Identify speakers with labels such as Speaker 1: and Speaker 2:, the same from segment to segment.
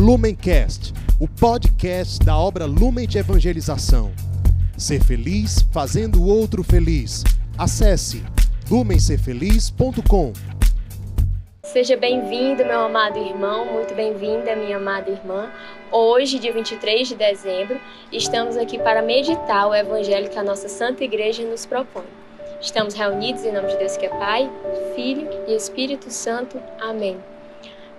Speaker 1: Lumencast, o podcast da obra Lumen de Evangelização. Ser feliz fazendo o outro feliz. Acesse lumencerfeliz.com.
Speaker 2: Seja bem-vindo, meu amado irmão, muito bem-vinda, minha amada irmã. Hoje, dia 23 de dezembro, estamos aqui para meditar o evangelho que a nossa Santa Igreja nos propõe. Estamos reunidos em nome de Deus que é Pai, Filho e Espírito Santo. Amém.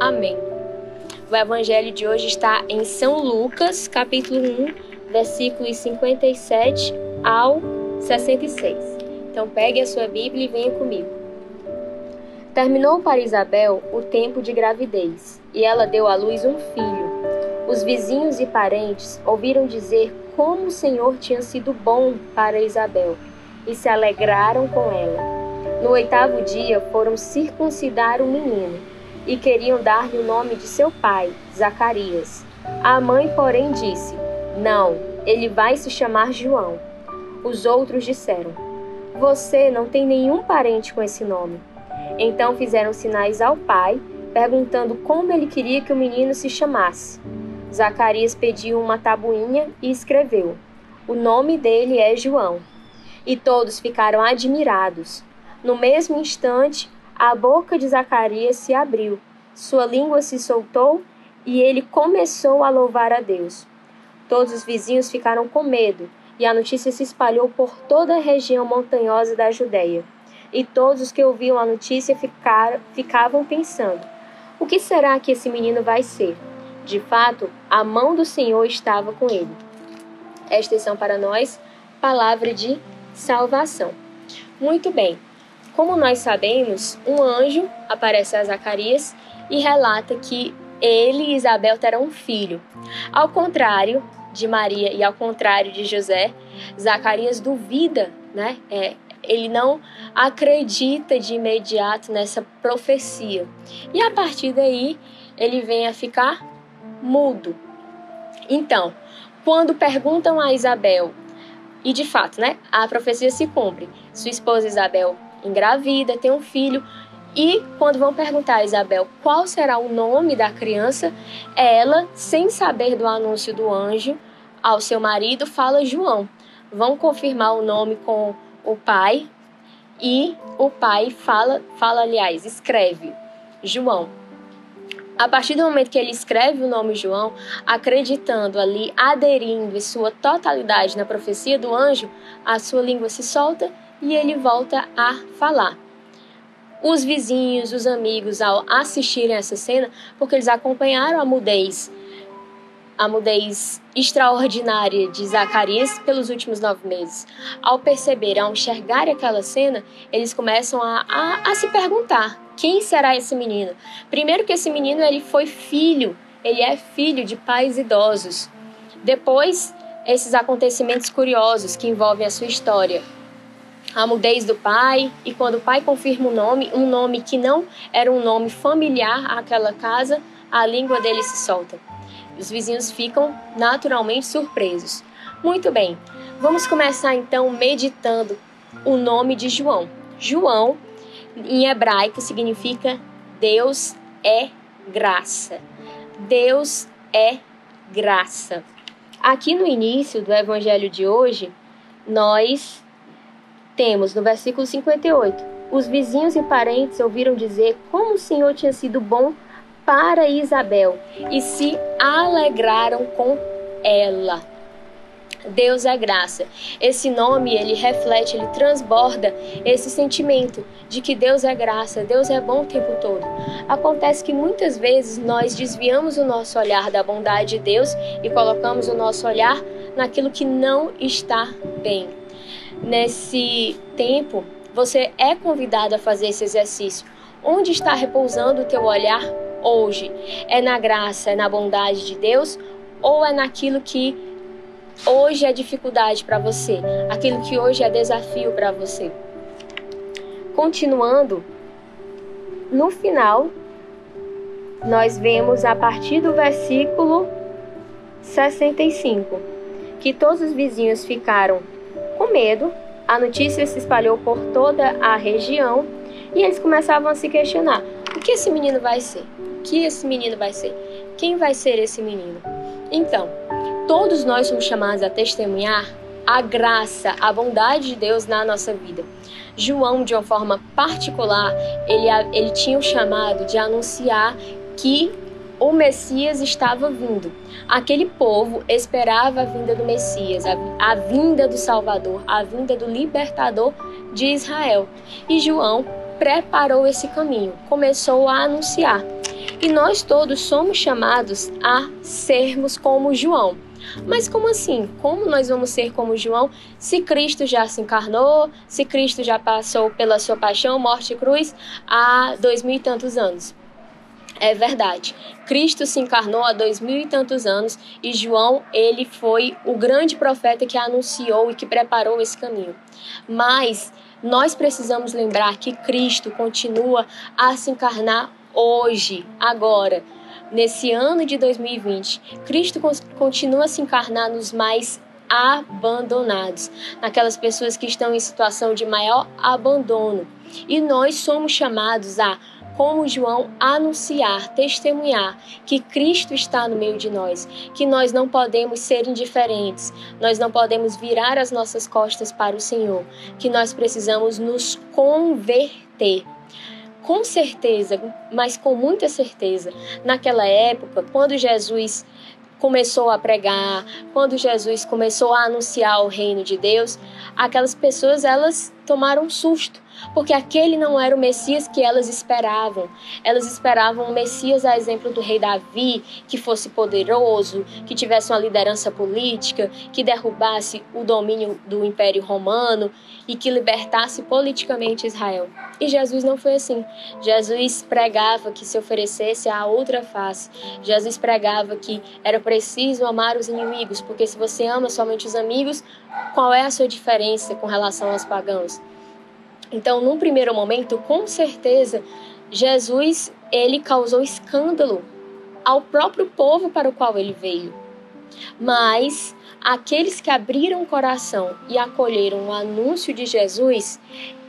Speaker 2: Amém. O evangelho de hoje está em São Lucas, capítulo 1, versículos 57 ao 66. Então pegue a sua Bíblia e venha comigo. Terminou para Isabel o tempo de gravidez, e ela deu à luz um filho. Os vizinhos e parentes ouviram dizer como o Senhor tinha sido bom para Isabel, e se alegraram com ela. No oitavo dia foram circuncidar o menino e queriam dar-lhe o nome de seu pai, Zacarias. A mãe, porém, disse: Não, ele vai se chamar João. Os outros disseram: Você não tem nenhum parente com esse nome. Então fizeram sinais ao pai, perguntando como ele queria que o menino se chamasse. Zacarias pediu uma tabuinha e escreveu: O nome dele é João. E todos ficaram admirados. No mesmo instante, a boca de Zacarias se abriu, sua língua se soltou e ele começou a louvar a Deus. Todos os vizinhos ficaram com medo e a notícia se espalhou por toda a região montanhosa da Judéia. E todos os que ouviam a notícia ficaram, ficavam pensando: o que será que esse menino vai ser? De fato, a mão do Senhor estava com ele. Esta são para nós palavra de salvação. Muito bem. Como nós sabemos, um anjo aparece a Zacarias e relata que ele e Isabel terão um filho. Ao contrário de Maria e ao contrário de José, Zacarias duvida, né? É, ele não acredita de imediato nessa profecia. E a partir daí, ele vem a ficar mudo. Então, quando perguntam a Isabel, e de fato, né, a profecia se cumpre. Sua esposa Isabel engravida, tem um filho. E quando vão perguntar a Isabel qual será o nome da criança, ela, sem saber do anúncio do anjo ao seu marido, fala João. Vão confirmar o nome com o pai e o pai fala, fala aliás, escreve João. A partir do momento que ele escreve o nome João, acreditando ali, aderindo em sua totalidade na profecia do anjo, a sua língua se solta e ele volta a falar. Os vizinhos, os amigos, ao assistirem essa cena, porque eles acompanharam a mudez, a mudez extraordinária de Zacarias pelos últimos nove meses. Ao perceber, ao enxergar aquela cena, eles começam a, a, a se perguntar: quem será esse menino? Primeiro, que esse menino ele foi filho, ele é filho de pais idosos. Depois, esses acontecimentos curiosos que envolvem a sua história a mudez do pai, e quando o pai confirma o nome, um nome que não era um nome familiar àquela casa, a língua dele se solta. Os vizinhos ficam naturalmente surpresos. Muito bem, vamos começar então meditando o nome de João. João, em hebraico, significa Deus é graça. Deus é graça. Aqui no início do evangelho de hoje, nós temos no versículo 58: Os vizinhos e parentes ouviram dizer como o Senhor tinha sido bom para Isabel e se alegraram com ela. Deus é graça. Esse nome, ele reflete, ele transborda esse sentimento de que Deus é graça, Deus é bom o tempo todo. Acontece que muitas vezes nós desviamos o nosso olhar da bondade de Deus e colocamos o nosso olhar naquilo que não está bem nesse tempo, você é convidado a fazer esse exercício. Onde está repousando o teu olhar hoje? É na graça, é na bondade de Deus ou é naquilo que hoje é dificuldade para você, aquilo que hoje é desafio para você? Continuando, no final, nós vemos a partir do versículo 65 que todos os vizinhos ficaram medo, a notícia se espalhou por toda a região e eles começavam a se questionar: o que esse menino vai ser? O que esse menino vai ser? Quem vai ser esse menino? Então, todos nós somos chamados a testemunhar a graça, a bondade de Deus na nossa vida. João, de uma forma particular, ele, ele tinha o chamado de anunciar que o Messias estava vindo. Aquele povo esperava a vinda do Messias, a, vinda do Salvador, a vinda do libertador de Israel. E João preparou esse caminho, começou a anunciar. E nós todos somos chamados a sermos como João. Mas como assim? Como nós vamos ser como João se Cristo já se encarnou, se Cristo já passou pela sua paixão, morte e cruz há dois mil e tantos anos? É verdade. Cristo se encarnou há dois mil e tantos anos e João, ele foi o grande profeta que anunciou e que preparou esse caminho. Mas nós precisamos lembrar que Cristo continua a se encarnar hoje, agora, nesse ano de 2020. Cristo continua a se encarnar nos mais abandonados, naquelas pessoas que estão em situação de maior abandono. E nós somos chamados a como João, anunciar, testemunhar que Cristo está no meio de nós, que nós não podemos ser indiferentes, nós não podemos virar as nossas costas para o Senhor, que nós precisamos nos converter. Com certeza, mas com muita certeza, naquela época, quando Jesus começou a pregar, quando Jesus começou a anunciar o reino de Deus, aquelas pessoas elas tomaram um susto, porque aquele não era o Messias que elas esperavam. Elas esperavam um Messias a exemplo do rei Davi, que fosse poderoso, que tivesse uma liderança política, que derrubasse o domínio do Império Romano e que libertasse politicamente Israel. E Jesus não foi assim. Jesus pregava que se oferecesse a outra face. Jesus pregava que era preciso amar os inimigos, porque se você ama somente os amigos, qual é a sua diferença com relação aos pagãos? Então, num primeiro momento, com certeza, Jesus ele causou escândalo ao próprio povo para o qual ele veio. Mas aqueles que abriram o coração e acolheram o anúncio de Jesus,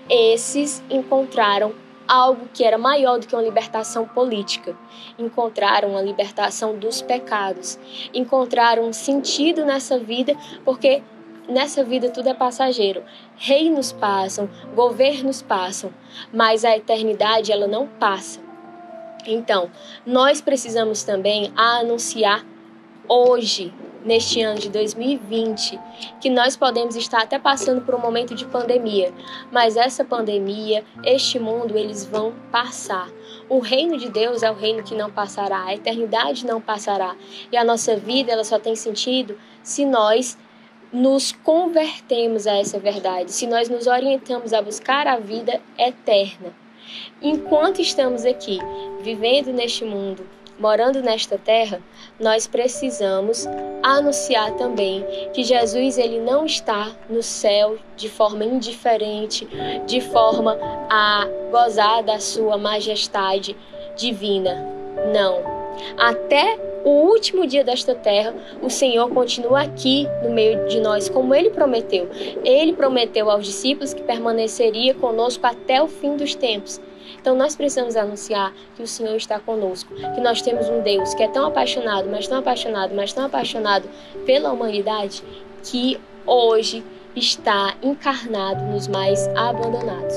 Speaker 2: esses encontraram algo que era maior do que uma libertação política. Encontraram a libertação dos pecados, encontraram um sentido nessa vida, porque Nessa vida tudo é passageiro. Reinos passam, governos passam, mas a eternidade ela não passa. Então, nós precisamos também anunciar hoje, neste ano de 2020, que nós podemos estar até passando por um momento de pandemia, mas essa pandemia, este mundo, eles vão passar. O reino de Deus é o reino que não passará, a eternidade não passará. E a nossa vida, ela só tem sentido se nós nos convertemos a essa verdade, se nós nos orientamos a buscar a vida eterna. Enquanto estamos aqui, vivendo neste mundo, morando nesta terra, nós precisamos anunciar também que Jesus ele não está no céu de forma indiferente, de forma a gozar da sua majestade divina. Não. Até o último dia desta terra, o Senhor continua aqui no meio de nós, como ele prometeu. Ele prometeu aos discípulos que permaneceria conosco até o fim dos tempos. Então nós precisamos anunciar que o Senhor está conosco, que nós temos um Deus que é tão apaixonado, mas tão apaixonado, mas tão apaixonado pela humanidade, que hoje está encarnado nos mais abandonados.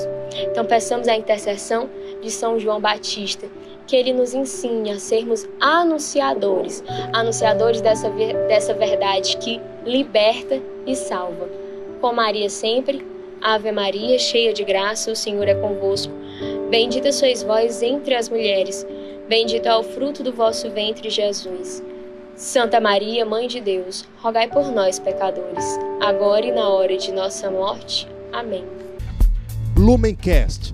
Speaker 2: Então peçamos a intercessão de São João Batista que ele nos ensine a sermos anunciadores, anunciadores dessa, dessa verdade que liberta e salva. Com Maria sempre, Ave Maria, cheia de graça, o Senhor é convosco. Bendita sois vós entre as mulheres, bendito é o fruto do vosso ventre, Jesus. Santa Maria, Mãe de Deus, rogai por nós, pecadores, agora e na hora de nossa morte. Amém.
Speaker 1: Lumencast